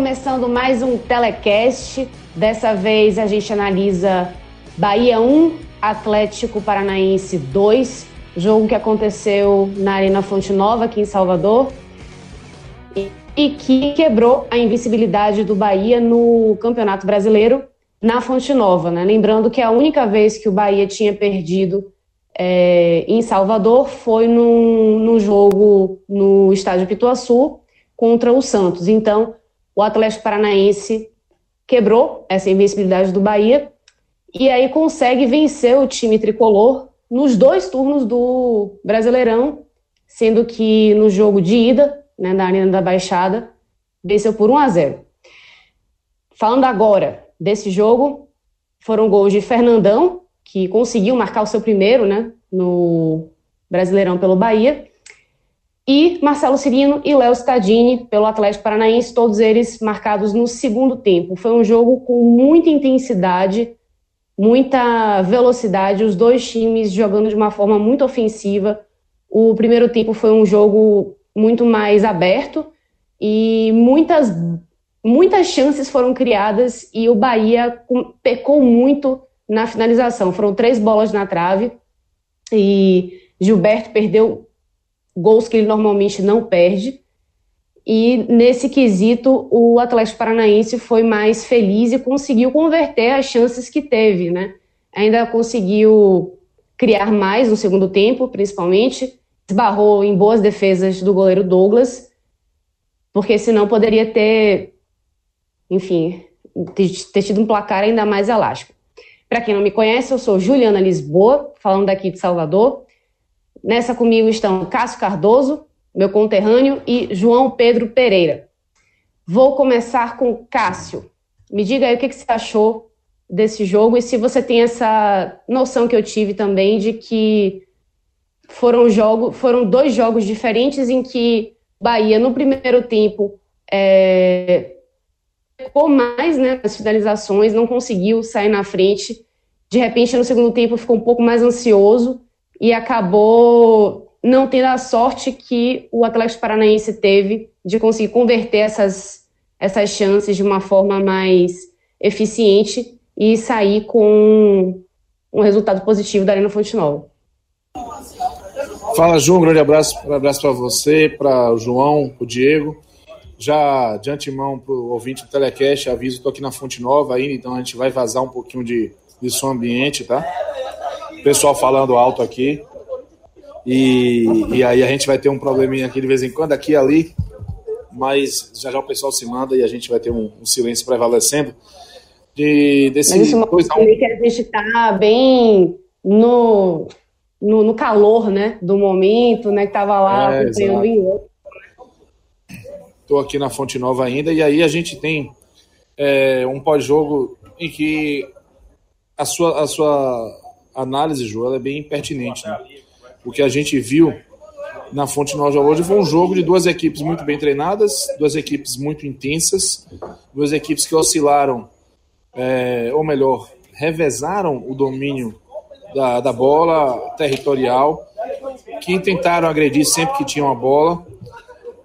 Começando mais um telecast. Dessa vez a gente analisa Bahia 1, Atlético Paranaense 2, jogo que aconteceu na Arena Fonte Nova, aqui em Salvador, e, e que quebrou a invencibilidade do Bahia no Campeonato Brasileiro na Fonte Nova. Né? Lembrando que a única vez que o Bahia tinha perdido é, em Salvador foi num jogo no estádio Pituaçu contra o Santos. Então, o Atlético Paranaense quebrou essa invencibilidade do Bahia e aí consegue vencer o time tricolor nos dois turnos do Brasileirão, sendo que no jogo de ida, né, na Arena da Baixada, venceu por 1 a 0. Falando agora desse jogo, foram gols de Fernandão, que conseguiu marcar o seu primeiro, né, no Brasileirão pelo Bahia, e Marcelo Cirino e Léo Stadini pelo Atlético Paranaense, todos eles marcados no segundo tempo. Foi um jogo com muita intensidade, muita velocidade, os dois times jogando de uma forma muito ofensiva. O primeiro tempo foi um jogo muito mais aberto e muitas muitas chances foram criadas e o Bahia pecou muito na finalização. Foram três bolas na trave e Gilberto perdeu gols que ele normalmente não perde. E nesse quesito, o Atlético Paranaense foi mais feliz e conseguiu converter as chances que teve, né? Ainda conseguiu criar mais no segundo tempo, principalmente. Esbarrou em boas defesas do goleiro Douglas, porque senão poderia ter, enfim, ter tido um placar ainda mais elástico. Para quem não me conhece, eu sou Juliana Lisboa, falando daqui de Salvador. Nessa comigo estão Cássio Cardoso, meu conterrâneo, e João Pedro Pereira. Vou começar com Cássio. Me diga aí o que, que você achou desse jogo e se você tem essa noção que eu tive também de que foram, jogo, foram dois jogos diferentes em que Bahia, no primeiro tempo, é, ficou mais né, nas finalizações, não conseguiu sair na frente. De repente, no segundo tempo, ficou um pouco mais ansioso e acabou não tendo a sorte que o Atlético Paranaense teve de conseguir converter essas, essas chances de uma forma mais eficiente e sair com um resultado positivo da Arena Fonte Nova. Fala, João. Um grande abraço, abraço para você, para o João, para o Diego. Já de antemão para o ouvinte do Telecast, aviso, estou aqui na Fonte Nova ainda, então a gente vai vazar um pouquinho de, de som ambiente, tá? Pessoal falando alto aqui. E, e aí a gente vai ter um probleminha aqui de vez em quando, aqui e ali, mas já já o pessoal se manda e a gente vai ter um, um silêncio prevalecendo. De, desse mas isso mostra um... que a gente está bem no, no, no, calor né, do momento, né, que estava lá é, acompanhando em outro. Estou aqui na Fonte Nova ainda, e aí a gente tem é, um pós-jogo em que a sua, a sua análise, João, é bem pertinente. Né? O que a gente viu na Fonte Nova hoje foi um jogo de duas equipes muito bem treinadas, duas equipes muito intensas, duas equipes que oscilaram, é, ou melhor, revezaram o domínio da, da bola territorial, que tentaram agredir sempre que tinham a bola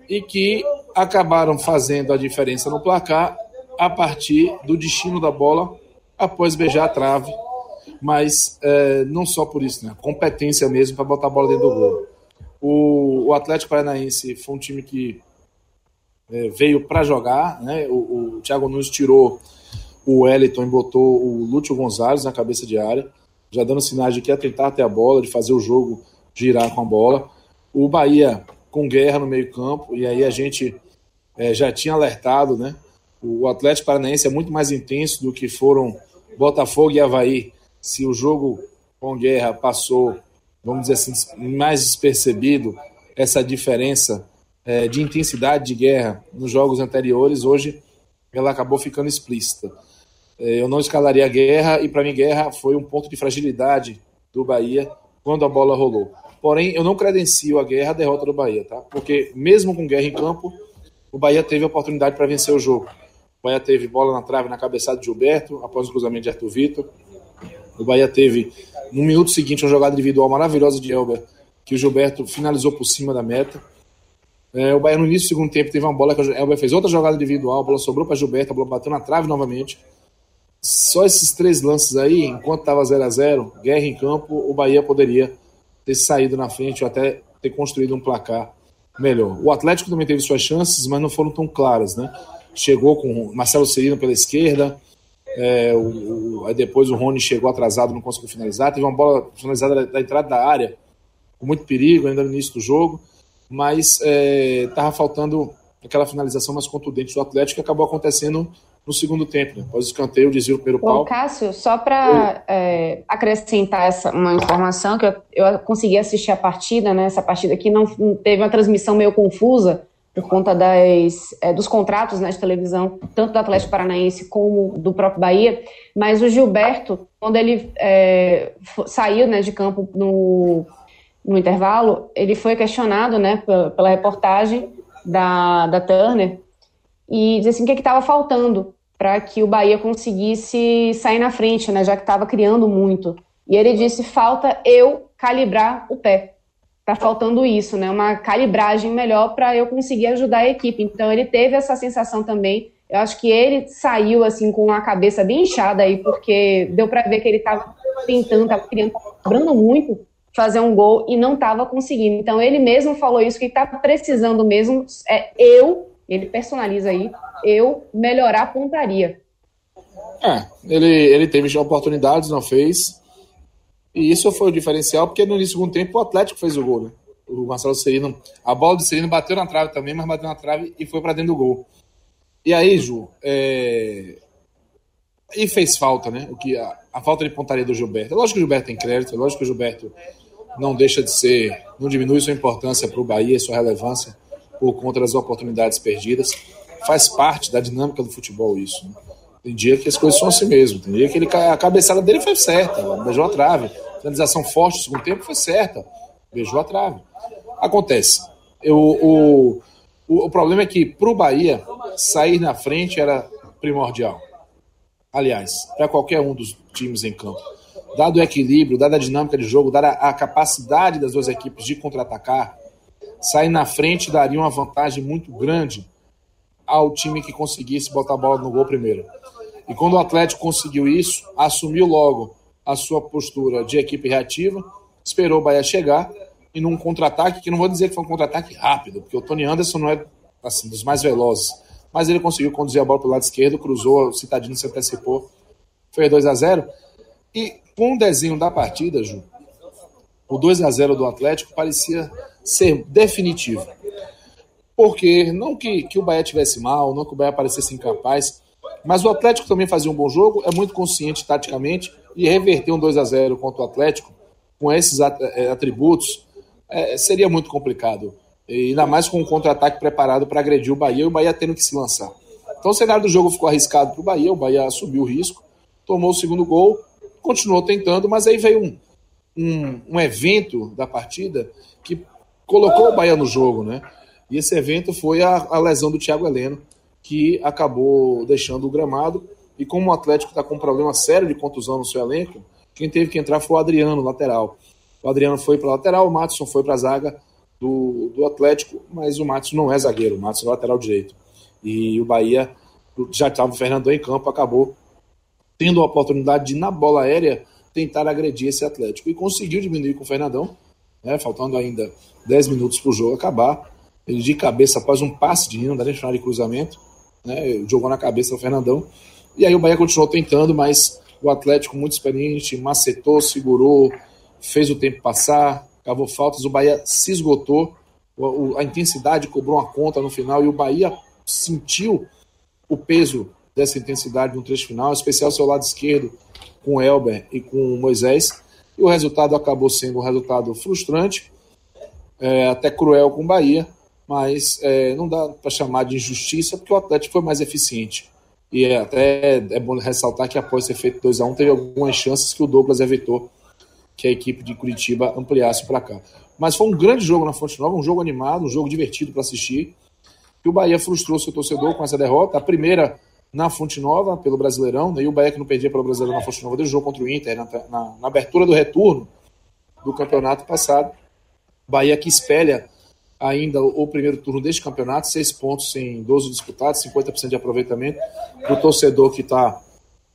e que acabaram fazendo a diferença no placar a partir do destino da bola após beijar a trave mas é, não só por isso, né? Competência mesmo para botar a bola dentro do gol. O, o Atlético Paranaense foi um time que é, veio para jogar, né? O, o Thiago Nunes tirou o Wellington e botou o Lúcio Gonzalez na cabeça de área, já dando sinais de que ia tentar ter a bola, de fazer o jogo girar com a bola. O Bahia com guerra no meio-campo, e aí a gente é, já tinha alertado, né? O Atlético Paranaense é muito mais intenso do que foram Botafogo e Havaí se o jogo com guerra passou, vamos dizer assim, mais despercebido essa diferença é, de intensidade de guerra nos jogos anteriores, hoje ela acabou ficando explícita. É, eu não escalaria a guerra e para mim guerra foi um ponto de fragilidade do Bahia quando a bola rolou. Porém, eu não credencio a guerra a derrota do Bahia, tá? Porque mesmo com guerra em campo, o Bahia teve a oportunidade para vencer o jogo. O Bahia teve bola na trave na cabeçada de Gilberto, após o cruzamento de Arthur Vitor. O Bahia teve, no minuto seguinte, uma jogada individual maravilhosa de Elber, que o Gilberto finalizou por cima da meta. É, o Bahia no início do segundo tempo teve uma bola que o Elber fez outra jogada individual, a bola sobrou para Gilberto, a bola bateu na trave novamente. Só esses três lances aí, enquanto estava 0 a 0 guerra em campo, o Bahia poderia ter saído na frente ou até ter construído um placar melhor. O Atlético também teve suas chances, mas não foram tão claras, né? Chegou com Marcelo Serino pela esquerda, é, o, o, aí depois o Rony chegou atrasado, não conseguiu finalizar. Teve uma bola finalizada da, da entrada da área, com muito perigo ainda no início do jogo, mas estava é, faltando aquela finalização mais contundente do Atlético que acabou acontecendo no segundo tempo. Né? Após o escanteio, o desvio primeiro pau. Cássio, só para é, acrescentar essa, uma informação, que eu, eu consegui assistir a partida, né? Essa partida aqui não teve uma transmissão meio confusa, por conta das, é, dos contratos né, de televisão, tanto do Atlético Paranaense como do próprio Bahia, mas o Gilberto, quando ele é, saiu né, de campo no, no intervalo, ele foi questionado né, pela, pela reportagem da, da Turner e disse assim, o que é estava faltando para que o Bahia conseguisse sair na frente, né, já que estava criando muito. E ele disse, falta eu calibrar o pé tá faltando isso, né? Uma calibragem melhor para eu conseguir ajudar a equipe. Então ele teve essa sensação também. Eu acho que ele saiu assim com a cabeça bem inchada aí, porque deu para ver que ele estava tentando, estava criando, cobrando muito fazer um gol e não estava conseguindo. Então ele mesmo falou isso que está precisando mesmo é eu, ele personaliza aí, eu melhorar a pontaria. É, ele, ele teve oportunidades, não fez. E isso foi o diferencial, porque no segundo tempo o Atlético fez o gol, né? O Marcelo Serino, a bola do Serino bateu na trave também, mas bateu na trave e foi para dentro do gol. E aí, Ju, é... e fez falta, né? O que a, a, falta de pontaria do Gilberto. É lógico que o Gilberto tem crédito, é lógico que o Gilberto não deixa de ser, não diminui sua importância para o Bahia, sua relevância por conta das oportunidades perdidas. Faz parte da dinâmica do futebol isso. Né? Tem dia que as coisas são assim mesmo. Tem dia que ele, a cabeçada dele foi certa, beijou a trave finalização forte no segundo tempo foi certa. Beijou a trave. Acontece. Eu, o, o, o problema é que para o Bahia, sair na frente era primordial. Aliás, para qualquer um dos times em campo. Dado o equilíbrio, dada a dinâmica de jogo, dada a capacidade das duas equipes de contra-atacar, sair na frente daria uma vantagem muito grande ao time que conseguisse botar a bola no gol primeiro. E quando o Atlético conseguiu isso, assumiu logo a sua postura de equipe reativa, esperou o Bahia chegar e num contra-ataque, que não vou dizer que foi um contra-ataque rápido, porque o Tony Anderson não é assim, dos mais velozes, mas ele conseguiu conduzir a bola para o lado esquerdo, cruzou, o Citadino se antecipou, foi 2 a 0 E com o desenho da partida, Ju, o 2 a 0 do Atlético parecia ser definitivo. Porque não que, que o Bahia tivesse mal, não que o Bahia parecesse incapaz, mas o Atlético também fazia um bom jogo, é muito consciente taticamente, e reverter um 2 a 0 contra o Atlético com esses é, atributos é, seria muito complicado. E ainda mais com um contra-ataque preparado para agredir o Bahia e o Bahia tendo que se lançar. Então o cenário do jogo ficou arriscado para o Bahia, o Bahia assumiu o risco, tomou o segundo gol, continuou tentando, mas aí veio um, um, um evento da partida que colocou o Bahia no jogo, né? E esse evento foi a, a lesão do Thiago Heleno, que acabou deixando o gramado e como o Atlético está com um problema sério de contusão no seu elenco, quem teve que entrar foi o Adriano, lateral. O Adriano foi para lateral, o Matson foi para a zaga do, do Atlético, mas o Matson não é zagueiro, o Matson é lateral direito. E o Bahia já estava o Fernandão em campo, acabou tendo a oportunidade de, na bola aérea, tentar agredir esse Atlético. E conseguiu diminuir com o Fernandão, né, faltando ainda 10 minutos para o jogo acabar. Ele de cabeça após um passe de nem chamar de cruzamento, né, jogou na cabeça do Fernandão. E aí o Bahia continuou tentando, mas o Atlético, muito experiente, macetou, segurou, fez o tempo passar, cavou faltas, o Bahia se esgotou, a intensidade cobrou uma conta no final e o Bahia sentiu o peso dessa intensidade no trecho final, em especial seu lado esquerdo, com o Elber e com o Moisés, e o resultado acabou sendo um resultado frustrante, é, até cruel com o Bahia, mas é, não dá para chamar de injustiça, porque o Atlético foi mais eficiente. E é até é bom ressaltar que após ter feito 2 a 1 um, teve algumas chances que o Douglas evitou que a equipe de Curitiba ampliasse para cá. Mas foi um grande jogo na Fonte Nova, um jogo animado, um jogo divertido para assistir. E o Bahia frustrou seu torcedor com essa derrota. A primeira na Fonte Nova, pelo Brasileirão, né? e o Bahia que não perdia pelo Brasileirão na Fonte Nova, deu jogo contra o Inter na, na, na, abertura do retorno do campeonato passado. Bahia que espelha ainda o primeiro turno deste campeonato, seis pontos em 12 disputados, 50% de aproveitamento. Para o torcedor que está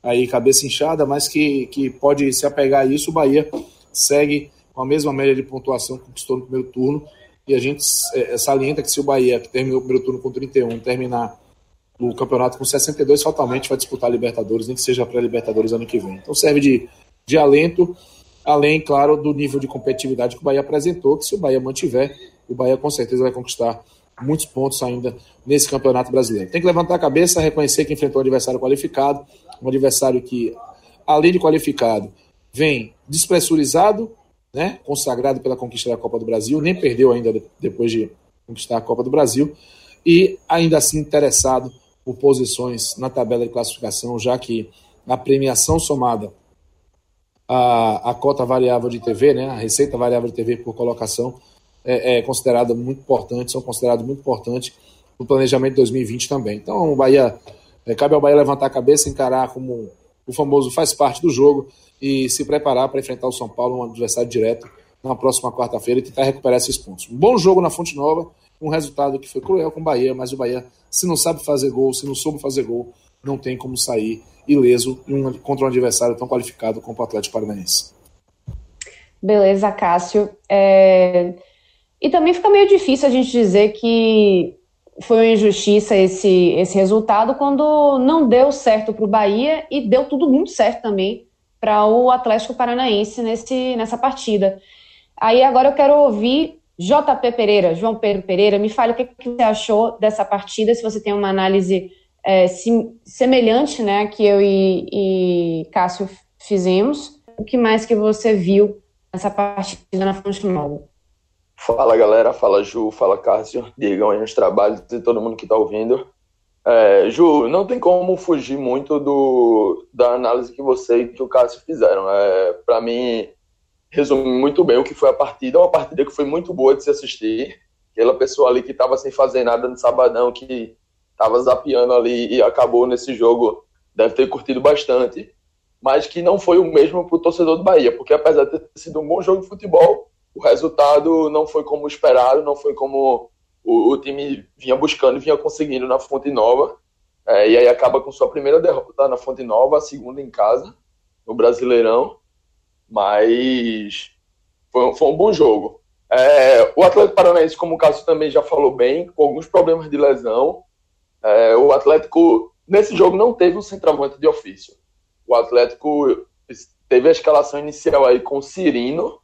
aí cabeça inchada, mas que, que pode se apegar a isso, o Bahia segue com a mesma média de pontuação que conquistou no primeiro turno. E a gente é, salienta que se o Bahia, que terminou o primeiro turno com 31, terminar o campeonato com 62, fatalmente vai disputar a Libertadores, nem que seja pré-Libertadores ano que vem. Então serve de, de alento, além, claro, do nível de competitividade que o Bahia apresentou, que se o Bahia mantiver, o Bahia com certeza vai conquistar muitos pontos ainda nesse campeonato brasileiro. Tem que levantar a cabeça, reconhecer que enfrentou um adversário qualificado, um adversário que, além de qualificado, vem despressurizado, né, consagrado pela conquista da Copa do Brasil, nem perdeu ainda depois de conquistar a Copa do Brasil, e ainda assim interessado por posições na tabela de classificação, já que a premiação somada à, à cota variável de TV, né, a receita variável de TV por colocação, é, é considerada muito importante, são considerados muito importantes no planejamento de 2020 também. Então, o Bahia, é, cabe ao Bahia levantar a cabeça, encarar como o famoso faz parte do jogo e se preparar para enfrentar o São Paulo, um adversário direto, na próxima quarta-feira e tentar recuperar esses pontos. Um bom jogo na Fonte Nova, um resultado que foi cruel com o Bahia, mas o Bahia, se não sabe fazer gol, se não soube fazer gol, não tem como sair ileso contra um adversário tão qualificado como o Atlético Paranaense. Beleza, Cássio. É... E também fica meio difícil a gente dizer que foi uma injustiça esse, esse resultado quando não deu certo para o Bahia e deu tudo muito certo também para o Atlético Paranaense nesse, nessa partida. Aí agora eu quero ouvir JP Pereira, João Pedro Pereira, me fale o que, que você achou dessa partida, se você tem uma análise é, sim, semelhante, né, que eu e, e Cássio fizemos. O que mais que você viu nessa partida na Fonte Nova? Fala galera, fala Ju, fala Cássio, digam aí nos trabalhos e todo mundo que está ouvindo. É, Ju, não tem como fugir muito do, da análise que você e que o Cássio fizeram. É, Para mim, resume muito bem o que foi a partida. Uma partida que foi muito boa de se assistir. Aquela pessoa ali que estava sem fazer nada no sabadão, que estava zapeando ali e acabou nesse jogo, deve ter curtido bastante. Mas que não foi o mesmo para o torcedor do Bahia, porque apesar de ter sido um bom jogo de futebol, o resultado não foi como esperado, não foi como o, o time vinha buscando vinha conseguindo na Fonte Nova. É, e aí acaba com sua primeira derrota na Fonte Nova, a segunda em casa, no Brasileirão. Mas foi, foi um bom jogo. É, o Atlético Paranaense, como o Cássio também já falou bem, com alguns problemas de lesão. É, o Atlético, nesse jogo, não teve um centroavante de ofício. O Atlético teve a escalação inicial aí com Cirino,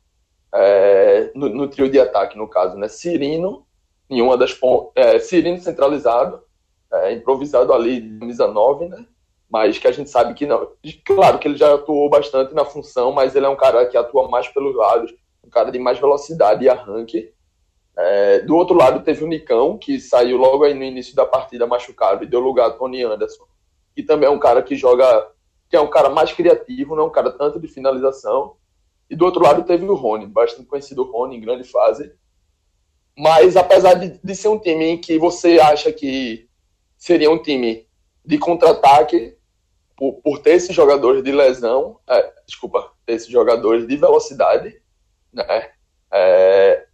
é, no, no, trio de ataque, no caso, né? Cirino, em uma das. É, Cirino centralizado, é, improvisado ali, camisa 9, né? Mas que a gente sabe que não. Claro que ele já atuou bastante na função, mas ele é um cara que atua mais pelos lados, um cara de mais velocidade e arranque. É, do outro lado, teve o Nicão, que saiu logo aí no início da partida machucado e deu lugar a Tony Anderson, que também é um cara que joga, que é um cara mais criativo, não é um cara tanto de finalização. E do outro lado teve o Rony, bastante conhecido o Rony em grande fase. Mas apesar de, de ser um time que você acha que seria um time de contra-ataque, por, por, ter esses jogadores de lesão, é, desculpa, ter esses jogadores de velocidade, né? É,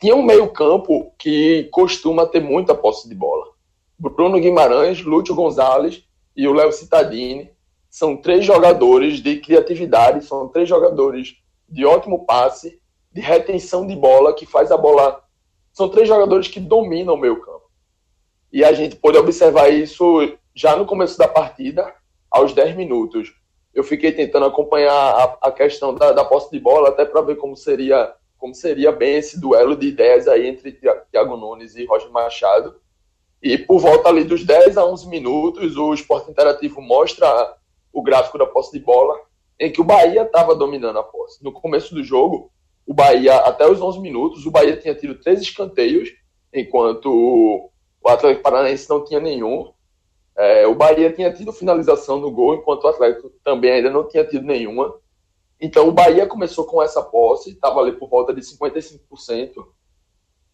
tinha um meio-campo que costuma ter muita posse de bola. Bruno Guimarães, Lúcio Gonzalez e o Léo Cittadini são três jogadores de criatividade, são três jogadores de ótimo passe, de retenção de bola, que faz a bola. São três jogadores que dominam o meio campo. E a gente pode observar isso já no começo da partida, aos 10 minutos. Eu fiquei tentando acompanhar a, a questão da, da posse de bola, até para ver como seria, como seria bem esse duelo de ideias aí entre Thiago Nunes e Roger Machado. E por volta ali dos 10 a 11 minutos, o Esporte Interativo mostra o gráfico da posse de bola, em que o Bahia estava dominando a posse. No começo do jogo, o Bahia, até os 11 minutos, o Bahia tinha tido três escanteios, enquanto o Atlético Paranaense não tinha nenhum. É, o Bahia tinha tido finalização no gol, enquanto o Atlético também ainda não tinha tido nenhuma. Então o Bahia começou com essa posse, estava ali por volta de 55%.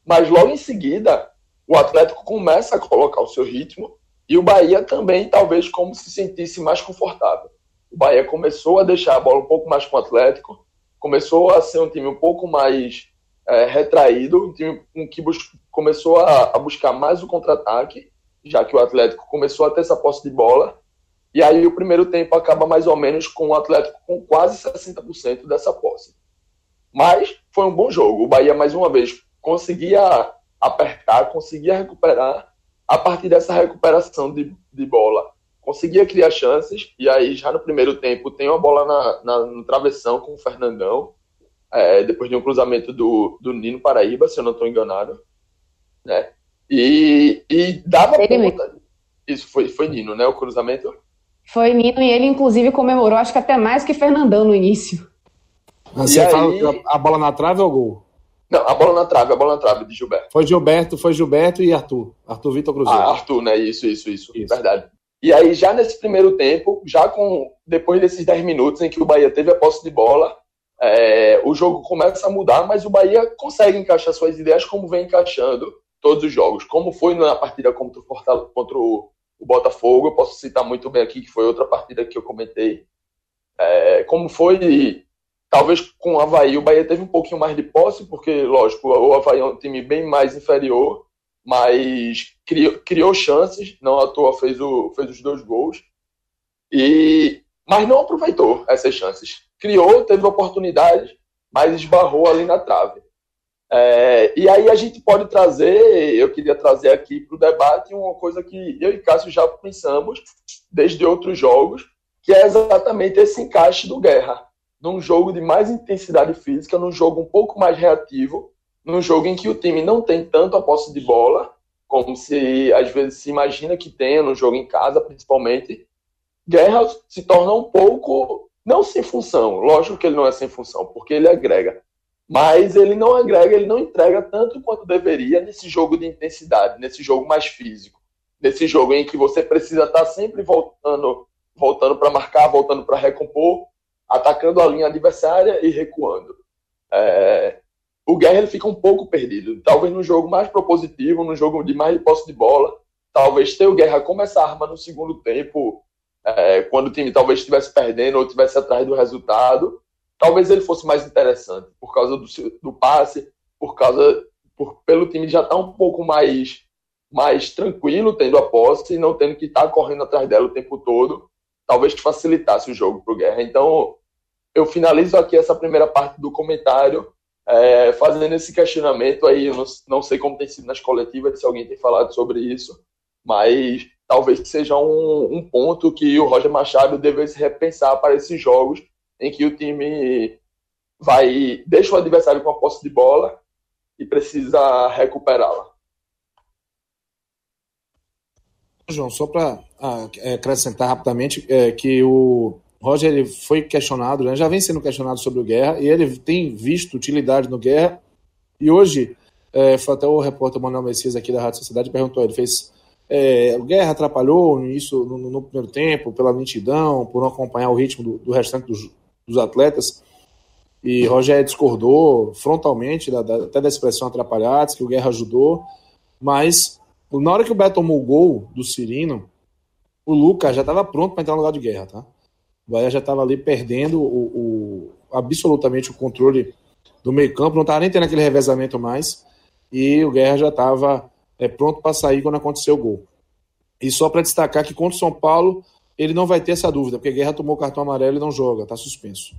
Mas logo em seguida, o Atlético começa a colocar o seu ritmo e o Bahia também, talvez, como se sentisse mais confortável. O Bahia começou a deixar a bola um pouco mais com o Atlético, começou a ser um time um pouco mais é, retraído, um time que começou a, a buscar mais o contra-ataque, já que o Atlético começou a ter essa posse de bola. E aí o primeiro tempo acaba mais ou menos com o Atlético com quase 60% dessa posse. Mas foi um bom jogo. O Bahia, mais uma vez, conseguia apertar, conseguia recuperar. A partir dessa recuperação de, de bola, conseguia criar chances. E aí, já no primeiro tempo, tem uma bola na, na no travessão com o Fernandão. É, depois de um cruzamento do, do Nino Paraíba, se eu não estou enganado. Né? E, e dava conta. Isso foi, foi Nino, né? O cruzamento? Foi Nino e ele, inclusive, comemorou, acho que até mais que Fernandão no início. Você aí... fala a bola na trave ou gol? Não, a bola na trave, a bola na trave de Gilberto. Foi Gilberto, foi Gilberto e Arthur. Arthur Vitor Cruzeiro. Ah, Arthur, né? Isso, isso, isso, isso. Verdade. E aí, já nesse primeiro tempo, já com depois desses 10 minutos em que o Bahia teve a posse de bola, é, o jogo começa a mudar, mas o Bahia consegue encaixar suas ideias como vem encaixando todos os jogos. Como foi na partida contra o, contra o, o Botafogo, eu posso citar muito bem aqui, que foi outra partida que eu comentei. É, como foi Talvez com o Havaí o Bahia teve um pouquinho mais de posse, porque, lógico, o Havaí é um time bem mais inferior, mas criou, criou chances, não à toa fez, o, fez os dois gols, e mas não aproveitou essas chances. Criou, teve oportunidades, mas esbarrou ali na trave. É, e aí a gente pode trazer, eu queria trazer aqui para o debate uma coisa que eu e Cássio já pensamos desde outros jogos, que é exatamente esse encaixe do Guerra num jogo de mais intensidade física, num jogo um pouco mais reativo, num jogo em que o time não tem tanto a posse de bola, como se às vezes se imagina que tenha no jogo em casa, principalmente. Guerra se torna um pouco, não sem função, lógico que ele não é sem função, porque ele agrega, mas ele não agrega, ele não entrega tanto quanto deveria nesse jogo de intensidade, nesse jogo mais físico, nesse jogo em que você precisa estar sempre voltando, voltando para marcar, voltando para recompor, atacando a linha adversária e recuando. É, o Guerra ele fica um pouco perdido. Talvez no jogo mais propositivo, no jogo de mais posse de bola, talvez ter o Guerra como essa arma no segundo tempo, é, quando o time talvez estivesse perdendo ou estivesse atrás do resultado, talvez ele fosse mais interessante por causa do, do passe, por causa por, pelo time já estar tá um pouco mais mais tranquilo tendo a posse e não tendo que estar tá correndo atrás dela o tempo todo talvez facilitasse o jogo para o Guerra. Então, eu finalizo aqui essa primeira parte do comentário, é, fazendo esse questionamento aí. Não, não, sei como tem sido nas coletivas, se alguém tem falado sobre isso, mas talvez seja um, um ponto que o Roger Machado devesse repensar para esses jogos em que o time vai deixa o adversário com a posse de bola e precisa recuperá-la. João, só para ah, é, acrescentar rapidamente é, que o Roger ele foi questionado, né, já vem sendo questionado sobre o Guerra, e ele tem visto utilidade no Guerra, e hoje, é, foi até o repórter Manuel Messias aqui da Rádio Sociedade perguntou, ele fez, é, o Guerra atrapalhou isso no, no, primeiro tempo, pela lentidão, por não acompanhar o ritmo do, do restante dos, dos, atletas, e Roger discordou frontalmente da, da, até da expressão atrapalhados, que o Guerra ajudou, mas na hora que o Beto tomou o gol do Cirino, o Lucas já estava pronto para entrar no lugar de guerra, tá? O Bahia já estava ali perdendo o, o, absolutamente o controle do meio-campo, não estava nem tendo aquele revezamento mais, e o Guerra já estava é, pronto para sair quando aconteceu o gol. E só para destacar que contra o São Paulo, ele não vai ter essa dúvida, porque Guerra tomou cartão amarelo e não joga, está suspenso.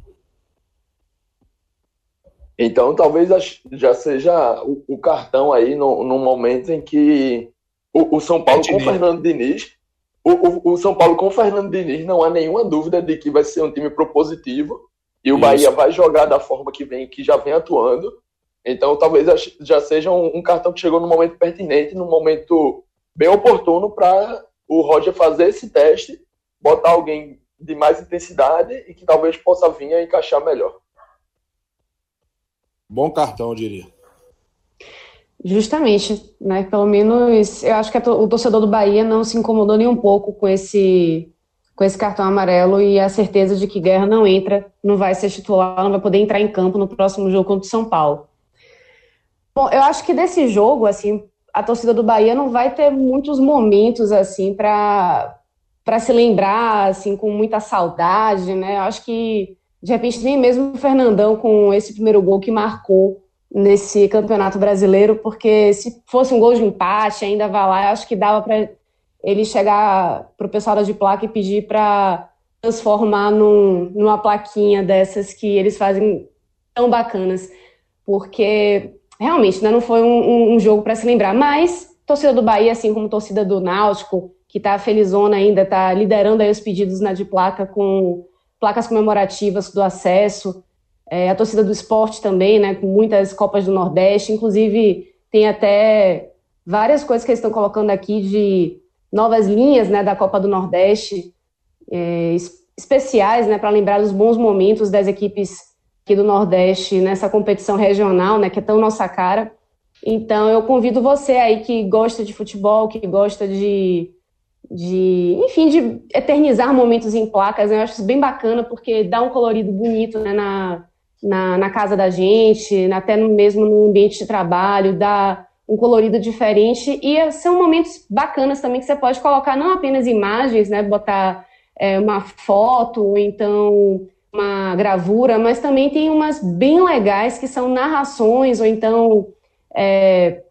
Então, talvez já seja o, o cartão aí no, no momento em que o, o São Paulo com o Fernando Diniz. O, o, o, São Paulo com o Fernando Diniz não há nenhuma dúvida de que vai ser um time propositivo e o Isso. Bahia vai jogar da forma que vem, que já vem atuando. Então talvez já seja um, um cartão que chegou no momento pertinente, no momento bem oportuno para o Roger fazer esse teste, botar alguém de mais intensidade e que talvez possa vir a encaixar melhor. Bom cartão, eu diria. Justamente, né? Pelo menos eu acho que o torcedor do Bahia não se incomodou nem um pouco com esse com esse cartão amarelo e a certeza de que Guerra não entra, não vai ser titular, não vai poder entrar em campo no próximo jogo contra o São Paulo. Bom, eu acho que desse jogo, assim, a torcida do Bahia não vai ter muitos momentos assim para para se lembrar assim com muita saudade, né? Eu acho que de repente nem mesmo o Fernandão com esse primeiro gol que marcou nesse campeonato brasileiro, porque se fosse um gol de empate, ainda vai lá, eu acho que dava para ele chegar para o pessoal da de placa e pedir para transformar num, numa plaquinha dessas que eles fazem tão bacanas, porque realmente né, não foi um, um jogo para se lembrar, mas torcida do Bahia, assim como torcida do Náutico, que está felizona ainda, está liderando aí os pedidos na de placa com placas comemorativas do acesso, é, a torcida do esporte também, né, com muitas Copas do Nordeste, inclusive tem até várias coisas que eles estão colocando aqui de novas linhas né, da Copa do Nordeste, é, especiais né, para lembrar dos bons momentos das equipes aqui do Nordeste nessa competição regional, né, que é tão nossa cara. Então, eu convido você aí que gosta de futebol, que gosta de, de enfim, de eternizar momentos em placas. Né? Eu acho isso bem bacana, porque dá um colorido bonito né, na, na, na, casa da gente, até mesmo no ambiente de trabalho, dá um colorido diferente. E são momentos bacanas também que você pode colocar não apenas imagens, né, botar é, uma foto, ou então uma gravura, mas também tem umas bem legais que são narrações, ou então é,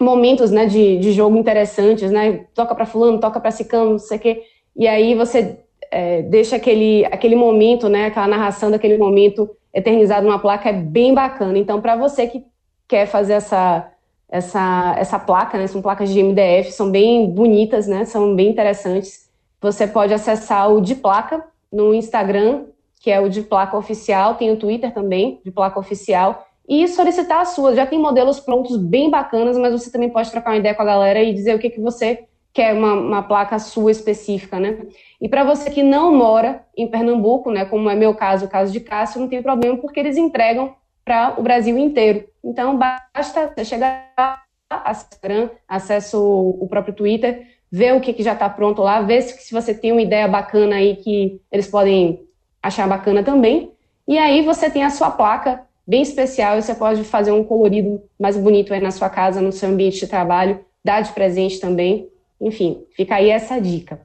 momentos né, de, de jogo interessantes, né? Toca para fulano, toca para cicano, não sei o quê. E aí você é, deixa aquele, aquele momento, né, aquela narração daquele momento eternizado numa placa é bem bacana. Então, para você que quer fazer essa essa essa placa, né, são placas de MDF, são bem bonitas, né, são bem interessantes. Você pode acessar o de placa no Instagram, que é o de placa oficial, tem o Twitter também, de placa oficial, e solicitar a sua. Já tem modelos prontos bem bacanas, mas você também pode trocar uma ideia com a galera e dizer o que, que você quer, uma, uma placa sua específica, né? E para você que não mora em Pernambuco, né, como é meu caso, o caso de Cássio, não tem problema, porque eles entregam para o Brasil inteiro. Então, basta você chegar Instagram, acessa o, o próprio Twitter, ver o que, que já está pronto lá, ver se, se você tem uma ideia bacana aí que eles podem achar bacana também. E aí você tem a sua placa bem especial e você pode fazer um colorido mais bonito aí na sua casa, no seu ambiente de trabalho, dar de presente também. Enfim, fica aí essa dica.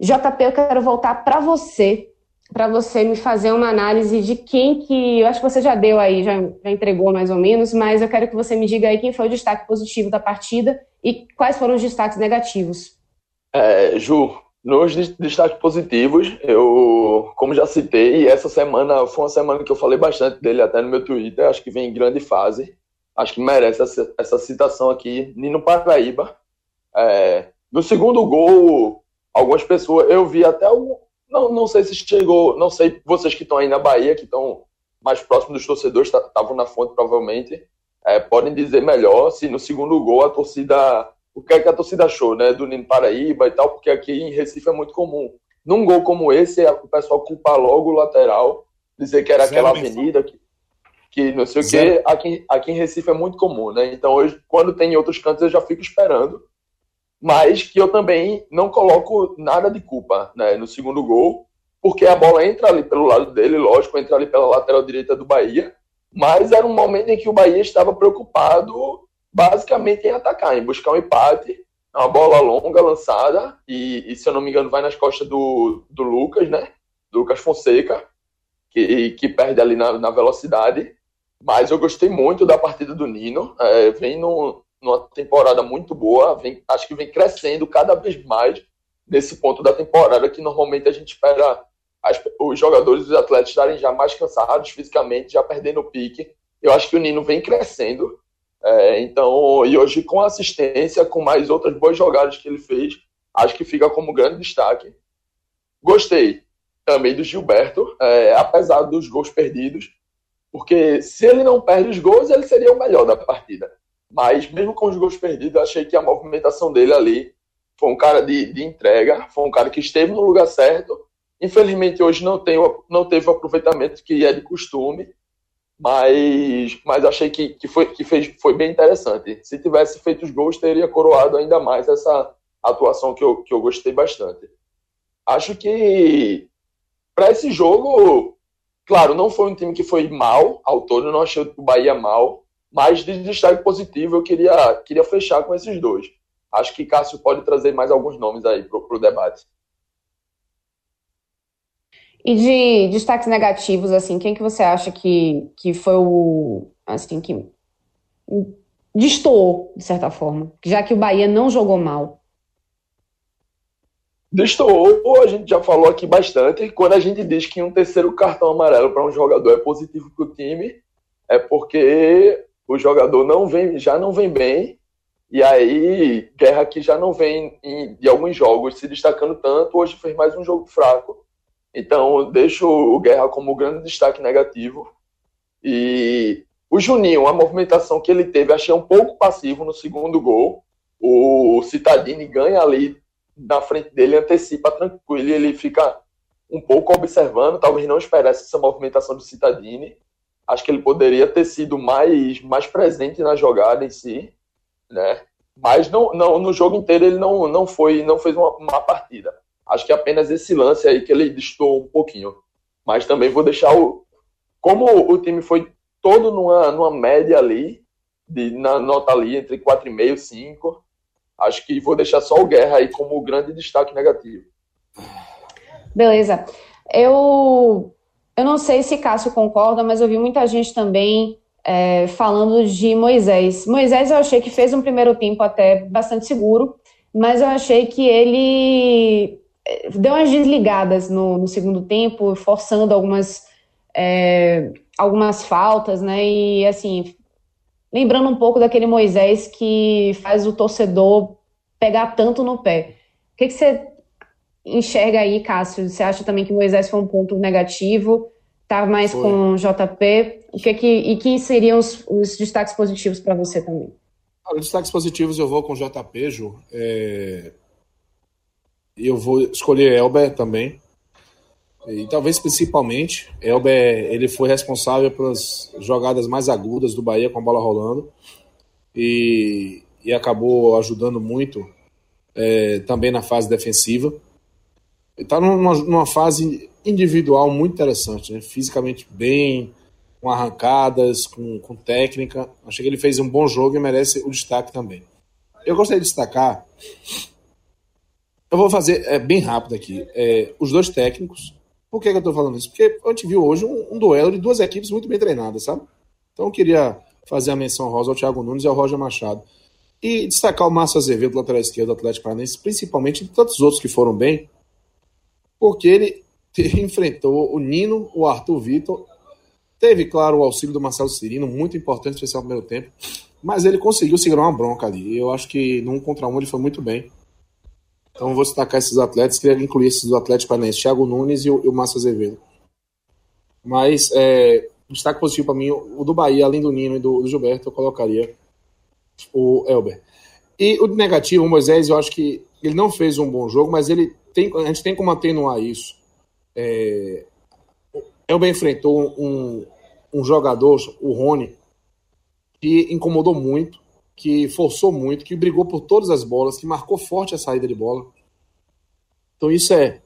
JP, eu quero voltar para você, para você me fazer uma análise de quem que. Eu acho que você já deu aí, já, já entregou mais ou menos, mas eu quero que você me diga aí quem foi o destaque positivo da partida e quais foram os destaques negativos. É, Ju, nos destaques positivos, eu, como já citei, essa semana foi uma semana que eu falei bastante dele até no meu Twitter, acho que vem em grande fase, acho que merece essa, essa citação aqui, Nino Paraíba. É, no segundo gol, algumas pessoas, eu vi até o, não, não sei se chegou, não sei, vocês que estão aí na Bahia, que estão mais próximos dos torcedores, estavam na fonte provavelmente, é, podem dizer melhor se no segundo gol a torcida o que, é que a torcida achou, né, do Nino Paraíba e tal, porque aqui em Recife é muito comum. Num gol como esse, o pessoal culpa logo o lateral, dizer que era Zero aquela avenida que, que não sei Zero. o quê. Aqui, aqui em Recife é muito comum, né? Então, hoje, quando tem em outros cantos, eu já fico esperando. Mas que eu também não coloco nada de culpa né, no segundo gol, porque a bola entra ali pelo lado dele, lógico, entra ali pela lateral direita do Bahia, mas era um momento em que o Bahia estava preocupado basicamente em atacar, em buscar um empate, uma bola longa lançada, e, e, se eu não me engano vai nas costas do, do Lucas, né? Do Lucas Fonseca, que, que perde ali na, na velocidade. Mas eu gostei muito da partida do Nino, é, vem no, numa temporada muito boa, vem, acho que vem crescendo cada vez mais nesse ponto da temporada que normalmente a gente espera as, os jogadores, os atletas estarem já mais cansados fisicamente, já perdendo o pique. Eu acho que o Nino vem crescendo é, então, e hoje com assistência, com mais outras boas jogadas que ele fez, acho que fica como grande destaque. Gostei também do Gilberto, é, apesar dos gols perdidos, porque se ele não perde os gols, ele seria o melhor da partida. Mas mesmo com os gols perdidos, achei que a movimentação dele ali foi um cara de, de entrega, foi um cara que esteve no lugar certo. Infelizmente hoje não, tem, não teve o aproveitamento que é de costume, mas, mas achei que, que, foi, que fez, foi bem interessante. Se tivesse feito os gols, teria coroado ainda mais essa atuação que eu, que eu gostei bastante. Acho que para esse jogo, claro, não foi um time que foi mal ao todo, não achei o Bahia mal, mas de destaque positivo eu queria, queria fechar com esses dois. Acho que Cássio pode trazer mais alguns nomes aí para o debate. E de destaques negativos, assim, quem que você acha que, que foi o, assim, que destoou, de certa forma, já que o Bahia não jogou mal? Destoou, a gente já falou aqui bastante. Quando a gente diz que um terceiro cartão amarelo para um jogador é positivo para o time, é porque o jogador não vem, já não vem bem. E aí, Guerra que já não vem em, alguns jogos se destacando tanto, hoje fez mais um jogo fraco. Então, deixo o Guerra como grande destaque negativo. E o Juninho, a movimentação que ele teve, achei um pouco passivo no segundo gol. O Citadini ganha ali na frente dele, antecipa tranquilo, ele fica um pouco observando, talvez não esperasse essa movimentação do Citadini. Acho que ele poderia ter sido mais, mais presente na jogada em si, né? Mas não, não, no jogo inteiro ele não, não foi não fez uma, uma partida. Acho que apenas esse lance aí que ele distou um pouquinho. Mas também vou deixar o. Como o time foi todo numa, numa média ali, de, na nota ali entre 4,5 e 5, acho que vou deixar só o Guerra aí como grande destaque negativo. Beleza. Eu, eu não sei se Cássio concorda, mas eu vi muita gente também é, falando de Moisés. Moisés eu achei que fez um primeiro tempo até bastante seguro, mas eu achei que ele é, deu umas desligadas no, no segundo tempo, forçando algumas, é, algumas faltas, né? E assim, lembrando um pouco daquele Moisés que faz o torcedor pegar tanto no pé. O que, que você enxerga aí, Cássio? Você acha também que Moisés foi um ponto negativo? Tá mais foi. com JP? O que que, e quem seriam os, os destaques positivos para você também? Os destaques positivos eu vou com JP, Ju. É... Eu vou escolher Elber também. E talvez principalmente, Elber ele foi responsável pelas jogadas mais agudas do Bahia com a bola rolando e, e acabou ajudando muito é, também na fase defensiva. Está numa, numa, fase individual muito interessante, né? fisicamente bem, com arrancadas, com, com técnica. Achei que ele fez um bom jogo e merece o destaque também. Eu gostaria de destacar. Eu vou fazer é, bem rápido aqui. É, os dois técnicos, por que, que eu estou falando isso? Porque a gente viu hoje um, um, duelo de duas equipes muito bem treinadas, sabe? Então eu queria fazer a menção rosa ao Thiago Nunes e ao Roger Machado. E destacar o Márcio Azevedo, lateral esquerdo do Atlético Paranaense, principalmente de tantos outros que foram bem, porque ele enfrentou o Nino, o Arthur Vitor, teve, claro, o auxílio do Marcelo Cirino, muito importante, especial no primeiro tempo, mas ele conseguiu segurar uma bronca ali. Eu acho que num contra um ele foi muito bem. Então vou destacar esses atletas, queria incluir esses atletas paranaenses, Thiago Nunes e o, e o Márcio Azevedo. Mas é, destaque positivo para mim, o do Bahia, além do Nino e do, do, Gilberto, eu colocaria o Elber. E o negativo, o Moisés, eu acho que ele não fez um bom jogo, mas ele tem, a gente tem como atenuar isso. É, Elber enfrentou um, um jogador, o Rony, que incomodou muito, que forçou muito, que brigou por todas as bolas, que marcou forte a saída de bola. Então isso é,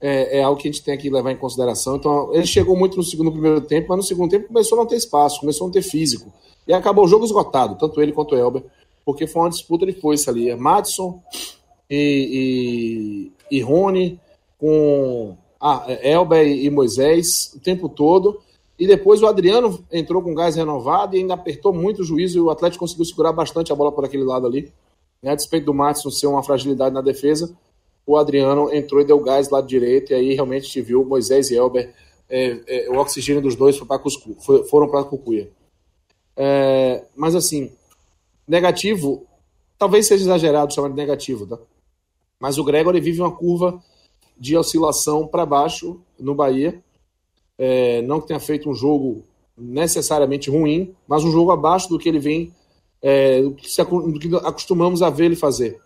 é, é, algo que a gente tem que levar em consideração. Então ele chegou muito no segundo primeiro tempo, mas no segundo tempo começou a não ter espaço, começou a não ter físico. E acabou o jogo esgotado, tanto ele quanto o Elber, porque foi uma disputa de foice ali. É Madison e, e, e Rony com ah, Elber e Moisés o tempo todo. E depois o Adriano entrou com gás renovado e ainda apertou muito o juízo e o Atlético conseguiu segurar bastante a bola por aquele lado ali. Né? A despeito do Matson ser uma fragilidade na defesa, o Adriano entrou e deu gás lado direito, e aí realmente te viu Moisés e Elber, é, é, o oxigênio dos dois foi Cuscu, foi, foram para Cucuia. É, mas assim, negativo, talvez seja exagerado chamar de negativo, tá? Mas o Gregory vive uma curva de oscilação para baixo no Bahia é, não que tenha feito um jogo necessariamente ruim, mas um jogo abaixo do que ele vem, é, do, que se, do, que acostumamos a ver ele fazer.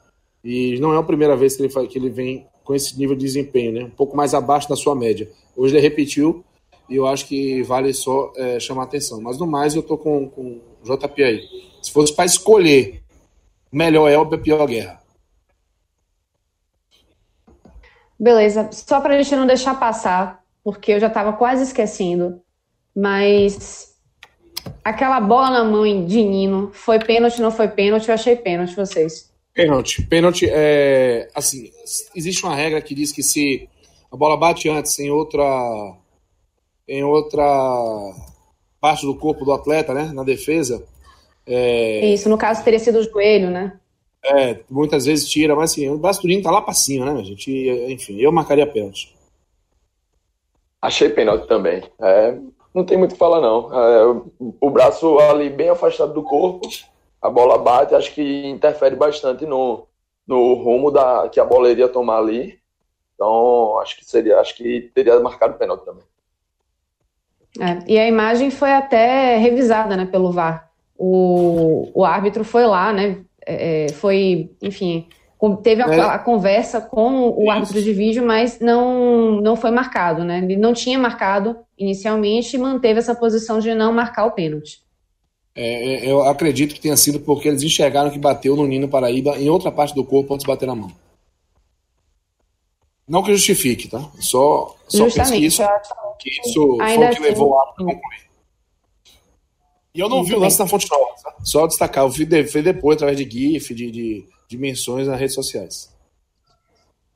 E não é a primeira vez que ele, que ele vem com esse nível de desempenho, né? um pouco mais abaixo da sua média. Hoje ele repetiu e eu acho que vale só é, chamar atenção. Mas no mais eu tô com, com o JP aí. Se fosse para escolher melhor Elber, pior guerra. Beleza. Só para a gente não deixar passar, porque eu já estava quase esquecendo. Mas aquela bola na mão de Nino, foi pênalti, não foi pênalti? Eu achei pênalti, vocês. Pênalti. Pênalti é. Assim, existe uma regra que diz que se a bola bate antes em outra. em outra parte do corpo do atleta, né? Na defesa. É... Isso, no caso, teria sido o joelho, né? É, muitas vezes tira, mas assim, o Nino tá lá pra cima, né, gente? E, enfim, eu marcaria pênalti. Achei pênalti também. É, não tem muito o que falar, não. É, o braço ali bem afastado do corpo, a bola bate, acho que interfere bastante no, no rumo da, que a bola iria tomar ali. Então, acho que seria, acho que teria marcado pênalti também. É, e a imagem foi até revisada, né, pelo VAR. O, o árbitro foi lá, né, é, é, foi, enfim, teve a, é. a, conversa com o árbitro de vídeo, mas não, não foi marcado, né? Ele não tinha marcado inicialmente e manteve essa posição de não marcar o pênalti. É, é, eu acredito que tenha sido porque eles enxergaram que bateu no Nino Paraíba em outra parte do corpo antes de bater na mão. Não que justifique, tá? Só, só penso que isso, que isso foi o que assim, levou o árbitro a concluir. E eu não vi o lance na Fonte Nova, tá? só destacar. Eu vi depois, através de GIF, de, de, de menções nas redes sociais.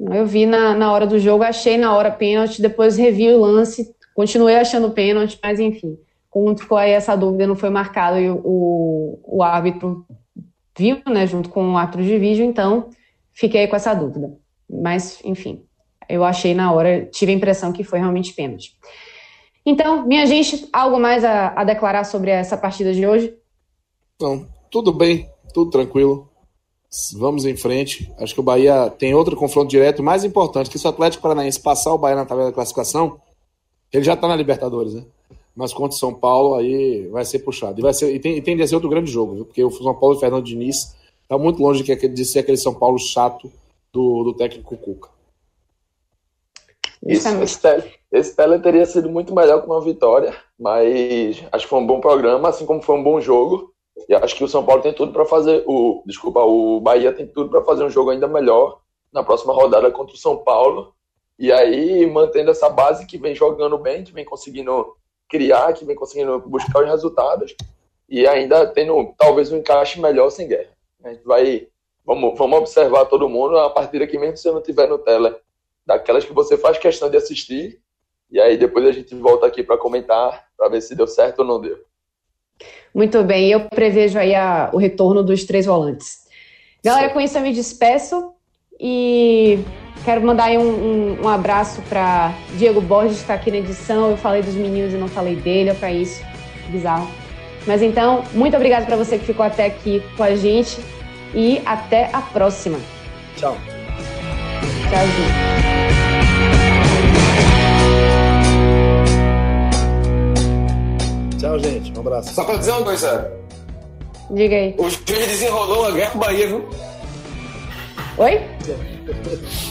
Eu vi na, na hora do jogo, achei na hora pênalti, depois revi o lance, continuei achando pênalti, mas enfim, como ficou aí essa dúvida, não foi marcado e o, o árbitro viu, né, junto com o árbitro de vídeo, então fiquei com essa dúvida. Mas, enfim, eu achei na hora, tive a impressão que foi realmente pênalti. Então, minha gente, algo mais a, a declarar sobre essa partida de hoje? Não, tudo bem, tudo tranquilo. Vamos em frente. Acho que o Bahia tem outro confronto direto mais importante que se o Atlético Paranaense passar o Bahia na tabela da classificação, ele já está na Libertadores, né? Mas contra o São Paulo aí vai ser puxado. E, vai ser, e, tem, e tende a ser outro grande jogo, viu? porque o São Paulo e o Fernando Diniz está muito longe de, de ser aquele São Paulo chato do, do técnico Cuca. Isso, tele, esse tele teria sido muito melhor com uma vitória, mas acho que foi um bom programa, assim como foi um bom jogo. E acho que o São Paulo tem tudo para fazer. O, desculpa, o Bahia tem tudo para fazer um jogo ainda melhor na próxima rodada contra o São Paulo. E aí, mantendo essa base que vem jogando bem, que vem conseguindo criar, que vem conseguindo buscar os resultados, e ainda tendo talvez um encaixe melhor sem guerra. A gente vai. Vamos, vamos observar todo mundo a partida que, mesmo se você não tiver no tela, daquelas que você faz questão de assistir, e aí depois a gente volta aqui para comentar, para ver se deu certo ou não deu. Muito bem, eu prevejo aí a, o retorno dos três volantes. Galera, com isso eu me despeço e quero mandar aí um, um, um abraço para Diego Borges, que está aqui na edição. Eu falei dos meninos e não falei dele, é para isso. Bizarro. Mas então, muito obrigado para você que ficou até aqui com a gente e até a próxima. Tchau. Tchauzinho. Tchau, gente. Um abraço. Só pra dizer uma coisa. Diga aí. O juiz desenrolou uma guerra pro Bahia, viu? Oi?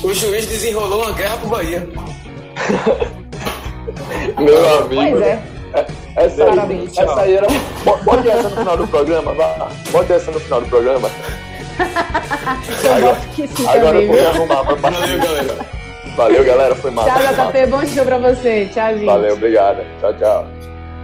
O juiz desenrolou uma guerra pro Bahia. Meu amigo. Pois é. essa, aí, essa aí era. Bote essa no final do programa, vá. Bote essa no final do programa. agora agora eu vou arrumar pra Valeu, galera. Valeu, galera. Foi massa. Tchau, JP. Bom show pra você. Tchau, gente. Valeu, obrigado. Tchau, tchau.